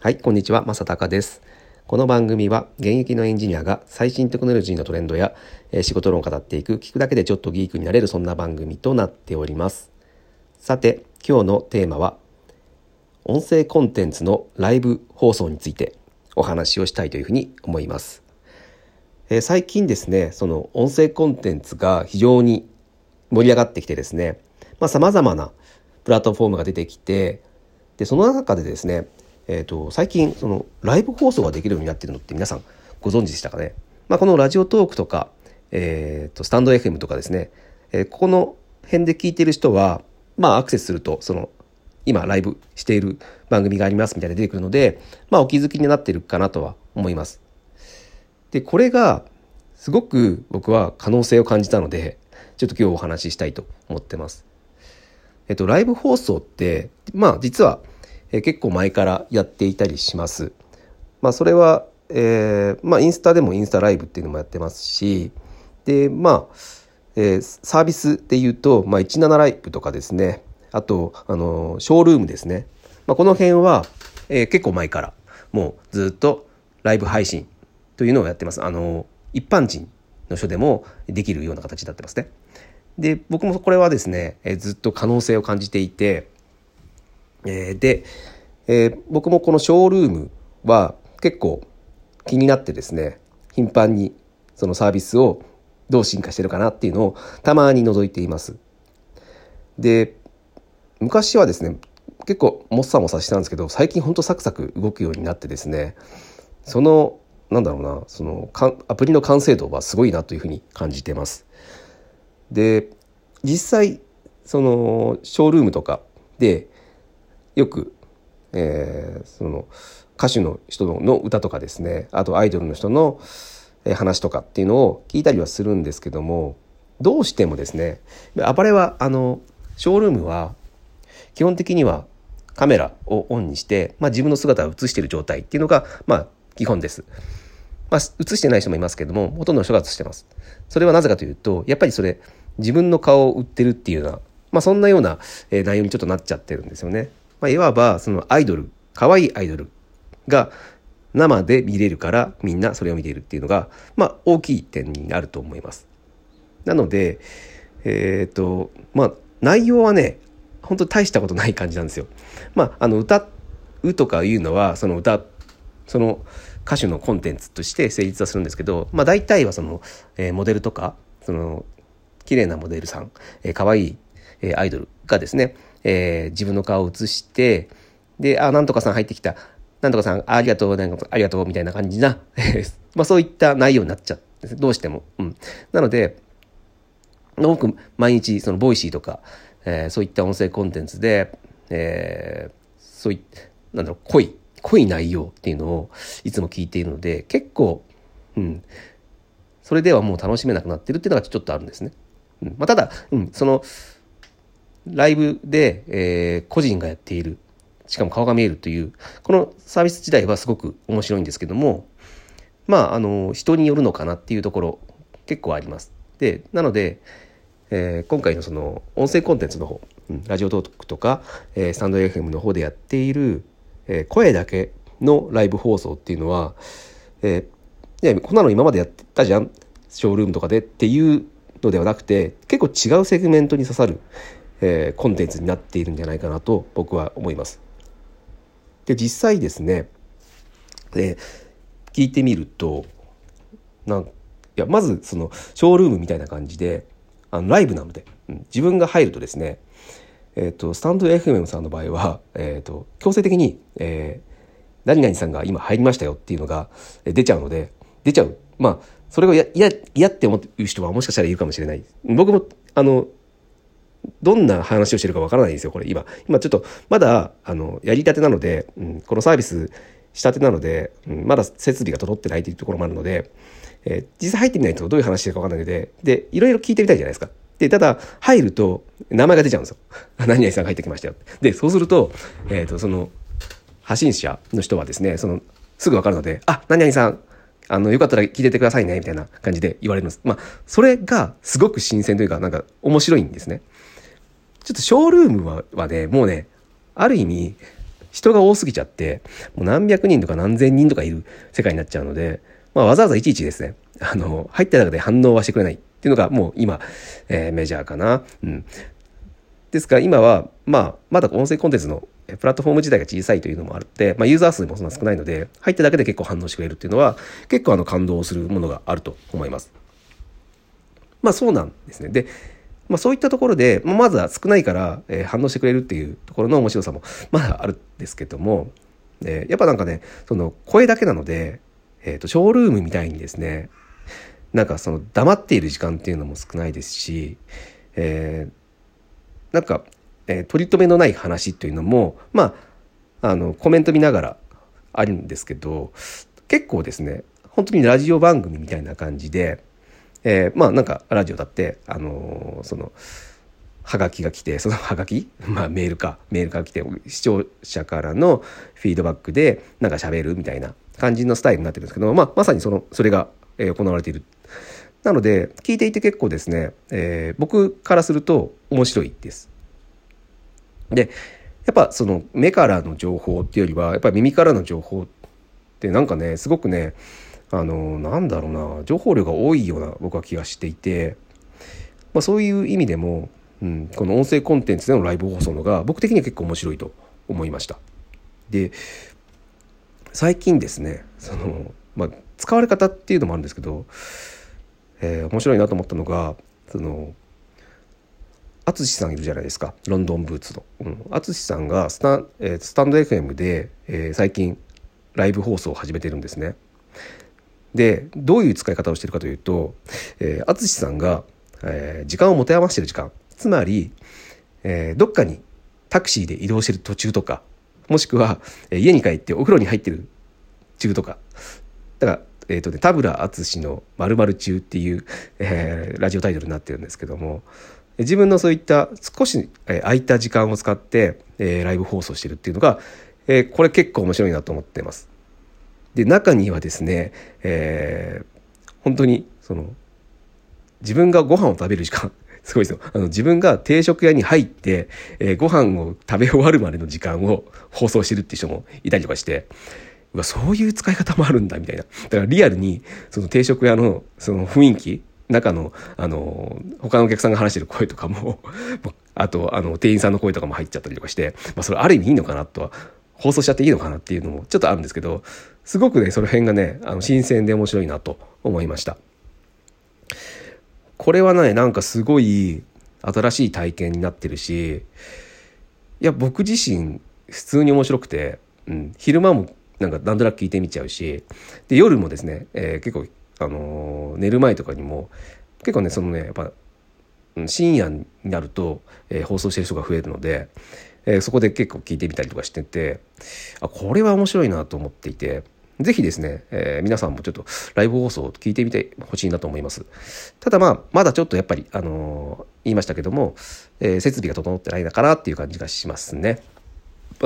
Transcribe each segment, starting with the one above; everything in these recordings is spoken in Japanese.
はい、こんにちは、まさです。この番組は現役のエンジニアが最新テクノロジーのトレンドや、え仕事論を語っていく、聞くだけでちょっとギークになれるそんな番組となっております。さて、今日のテーマは、音声コンテンツのライブ放送についてお話をしたいというふうに思います。えー最近ですね、その音声コンテンツが非常に盛り上がってきてですね、まあ様々なプラットフォームが出てきて、で、その中でですね、えっ、と、最近、その、ライブ放送ができるようになってるのって皆さんご存知でしたかね？まあ、このラジオトークとか、えっ、と、スタンド FM とかですね、えーここの辺で聞いてる人は、まあ、アクセスすると、その、今ライブしている番組がありますみたいな出てくるので、まあ、お気づきになってるかなとは思います。で、これが、すごく僕は可能性を感じたので、ちょっと今日お話ししたいと思ってます。えっと、ライブ放送って、まあ実は、え結構前からやっていたりします。まあそれは、えーまあインスタでもインスタライブっていうのもやってますし、で、まあ、えーサービスで言うと、まあ17ライブとかですね、あと、あのショールームですね。まあこの辺は、えー結構前から、もうずっとライブ配信というのをやってます。あの一般人の人でもできるような形になってますね。で僕もこれはですね、えずっと可能性を感じていて、えーで、えー僕もこのショールームは結構気になってですね頻繁にそのサービスをどう進化してるかなっていうのをたまに覗いています。で昔はですね結構もっさもさしてたんですけど最近ほんとサクサク動くようになってですねそのなんだろうなそのかアプリの完成度はすごいなというふうに感じてます。で実際そのショールームとかでよく、えーその歌手の人の歌とかですねあとアイドルの人の話とかっていうのを聞いたりはするんですけどもどうしてもですねアパレはあのショールームは基本的にはカメラをオンにして、まあ、自分の姿を映している状態っていうのが、まあ、基本です。まあ、映してない人もいますけども、ほとんどの人が映してます。それはなぜかというと、やっぱりそれ、自分の顔を売ってるっていうような、まあ、そんなような、え内容にちょっとなっちゃってるんですよね。まあ、いわば、そのアイドル、可愛いアイドルが生で見れるから、みんなそれを見ているっていうのが、まあ、大きい点になると思います。なので、えっ、と、まあ、内容はね、本当大したことない感じなんですよ。まあ、あの、歌うとかいうのは、その歌、その歌手のコンテンツとして成立はするんですけど、まあ、大体はその、えーモデルとか、その、綺麗なモデルさん、えー、可愛い、えーアイドルがですね、えー自分の顔を映して、で、あ、なんとかさん入ってきた。なんとかさん、ありがとう、なんかありがとう、みたいな感じな、まあそういった内容になっちゃうんです。どうしても。うん。なので、僕、毎日、その、ボイシーとか、えーそういった音声コンテンツで、えーそうい、なんだろう、濃い、濃い内容っていうのをいつも聞いているので、結構、うん、それではもう楽しめなくなってるっていうのがちょっとあるんですね。うん、まあ、ただ、うん、その、ライブで、えー個人がやっている、しかも顔が見えるという、このサービス自体はすごく面白いんですけども、まあ、あの、人によるのかなっていうところ、結構あります。で、なので、えー今回のその音声コンテンツの方、ラジオトークとか、えースタンド FM の方でやっている、えー声だけのライブ放送っていうのは、えーいやこんなの今までやってたじゃん？ショールームとかでっていうのではなくて結構違うセグメントに刺さる、えーコンテンツになっているんじゃないかなと僕は思います。で実際ですね、えー聞いてみるとなんいやまずそのショールームみたいな感じであのライブなので、うん自分が入るとですねえっ、とスタンド FM さんの場合は、えー、と強制的に、えー何々さんが今入りましたよっていうのが出ちゃうので出ちゃうまあそれが嫌って思ってる人はもしかしたらいるかもしれない僕もあのどんな話をしてるかわからないんですよ、これ今。今ちょっと、まだ、あの、やりたてなので、うん、このサービスしたてなので、うん、まだ設備が整ってないというところもあるので、えー実際入ってみないとどういう話してるかわかんないので、で、いろいろ聞いてみたいじゃないですか。で、ただ、入ると、名前が出ちゃうんですよ。何々さんが入ってきましたよ。で、そうすると、えっ、と、その、発信者の人はですね、その、すぐわかるので、あ、何々さん、あの、よかったら聞いててくださいね、みたいな感じで言われるんです。まあ、それがすごく新鮮というか、なんか面白いんですね。ちょっとショールームははね、もうね、ある意味、人が多すぎちゃってもう何百人とか何千人とかいる世界になっちゃうので、まあ、わざわざいちいちですねあの入った中で反応はしてくれないっていうのがもう今、えー、メジャーかな。うんですから今は、まあ、まだ音声コンテンツのプラットフォーム自体が小さいというのもあって、まあ、ユーザー数もそんな少ないので、入っただけで結構反応してくれるっていうのは、結構あの感動するものがあると思います。まあそうなんですね。で、まあそういったところで、まあ、まずは少ないから、えー、反応してくれるっていうところの面白さもまだあるんですけども、えー、やっぱなんかね、その声だけなので、えっ、ー、と、ショールームみたいにですね、なんかその黙っている時間っていうのも少ないですし、えー、なんか、えー、取り留めのない話というのもまああのコメント見ながらあるんですけど結構ですね本当にラジオ番組みたいな感じで、えー、まあなんかラジオだってあのー、そのはがきが来てそのはがきまあメールか。メールが来て視聴者からのフィードバックでなんか喋るみたいな感じのスタイルになってるんですけど、まあ、まさにそのそれが、え行われている。なので聞いていて結構ですね、えー、僕からすると面白いです。でやっぱその目からの情報っていうよりはやっぱり耳からの情報ってなんかねすごくねあのなんだろうな情報量が多いような僕は気がしていて、まあ、そういう意味でも、うん、この音声コンテンツでのライブ放送のが僕的には結構面白いと思いました。で最近ですねその、まあ、使われ方っていうのもあるんですけどえー、面白いなと思ったのがその淳さんいるじゃないですかロンドンブーツの。淳、うん、さんがスタ,、えー、スタンド FM で、えー、最近ライブ放送を始めてるんですね。でどういう使い方をしてるかというと淳、えー、さんが、えー、時間を持て余してる時間つまり、えー、どっかにタクシーで移動してる途中とかもしくは、えー、家に帰ってお風呂に入ってる中とかだからえっ、ー、とね、田村淳の〇〇中っていう、えー、ラジオタイトルになってるんですけども、自分のそういった少し空いた時間を使って、えー、ライブ放送してるっていうのが、えー、これ結構面白いなと思ってます。で、中にはですね、えー、本当にその自分がご飯を食べる時間 すごいですよ。あの、自分が定食屋に入って、えー、ご飯を食べ終わるまでの時間を放送してるっていう人もいたりとかして、うわそういう使い方もあるんだみたいなだからリアルにその定食屋のその雰囲気中のあの他のお客さんが話してる声とかも あとあの店員さんの声とかも入っちゃったりとかして、まあ、それある意味いいのかなとは放送しちゃっていいのかなっていうのもちょっとあるんですけどすごくねその辺がねあの新鮮で面白いなと思いましたこれはねなんかすごい新しい体験になってるしいや僕自身普通に面白くて、うん、昼間もなんかなんとなく聞いてみちゃうしで夜もですね、えー、結構、あのー、寝る前とかにも結構ねそのねやっぱ深夜になると、えー、放送してる人が増えるので、え、そこで結構聞いてみたりとかしててあこれは面白いなと思っていて。ぜひですね、えー、皆さんもちょっとライブ放送を聞いてみてほしいなと思います。ただまあ、まだちょっとやっぱり、あのー、言いましたけども、えー、設備が整ってないのかなっていう感じがしますね。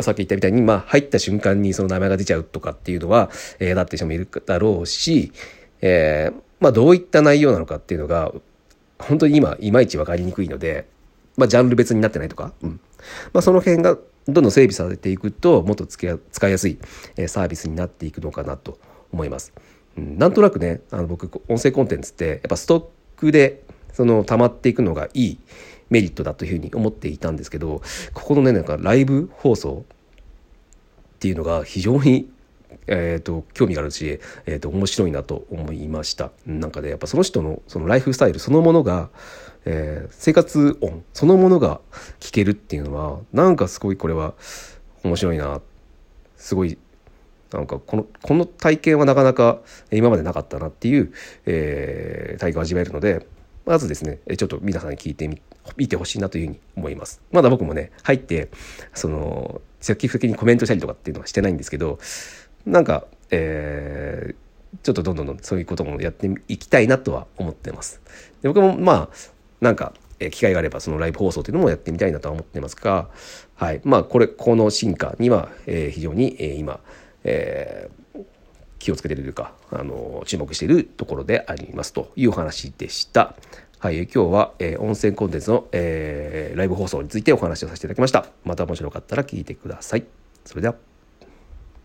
さっき言ったみたいに、まあ、入った瞬間にその名前が出ちゃうとかっていうのは、えー、だって人もいるだろうし、えー、まあ、どういった内容なのかっていうのが、本当に今、いまいち分かりにくいので、まあ、ジャンル別になってないとか、うん。まあ、その辺がどんどん整備されていくと、もっと使いやすいサービスになっていくのかなと思います。うん、なんとなくね、あの僕、音声コンテンツって、やっぱストックで、その、溜まっていくのがいい。メリットだというふうに思っていたんですけどここのねなんかライブ放送っていうのが非常にえーと、興味があるし、えーと、面白いなと思いましたなんかねやっぱその人のそのライフスタイルそのものが、えー、生活音そのものが聞けるっていうのはなんかすごいこれは面白いなすごいなんかこのこの体験はなかなか今までなかったなっていう、えー、体験を味わえるのでまずですねちょっと皆さんに聞いてみ見てほしいなというふうに思います。まだ僕もね入ってその積極的にコメントしたりとかっていうのはしてないんですけどなんか、えー、ちょっとどんどんどんそういうこともやっていきたいなとは思ってます。で僕もまあなんか機会があればそのライブ放送というのもやってみたいなとは思ってますが、はい、まあこれこの進化には、えー、非常に、えー、今、えー、気をつけてるというか、あの注目しているところでありますというお話でした。はい、今日は、えー、音声コンテンツの、えー、ライブ放送についてお話をさせていただきました。また面白かったら聞いてください。それでは。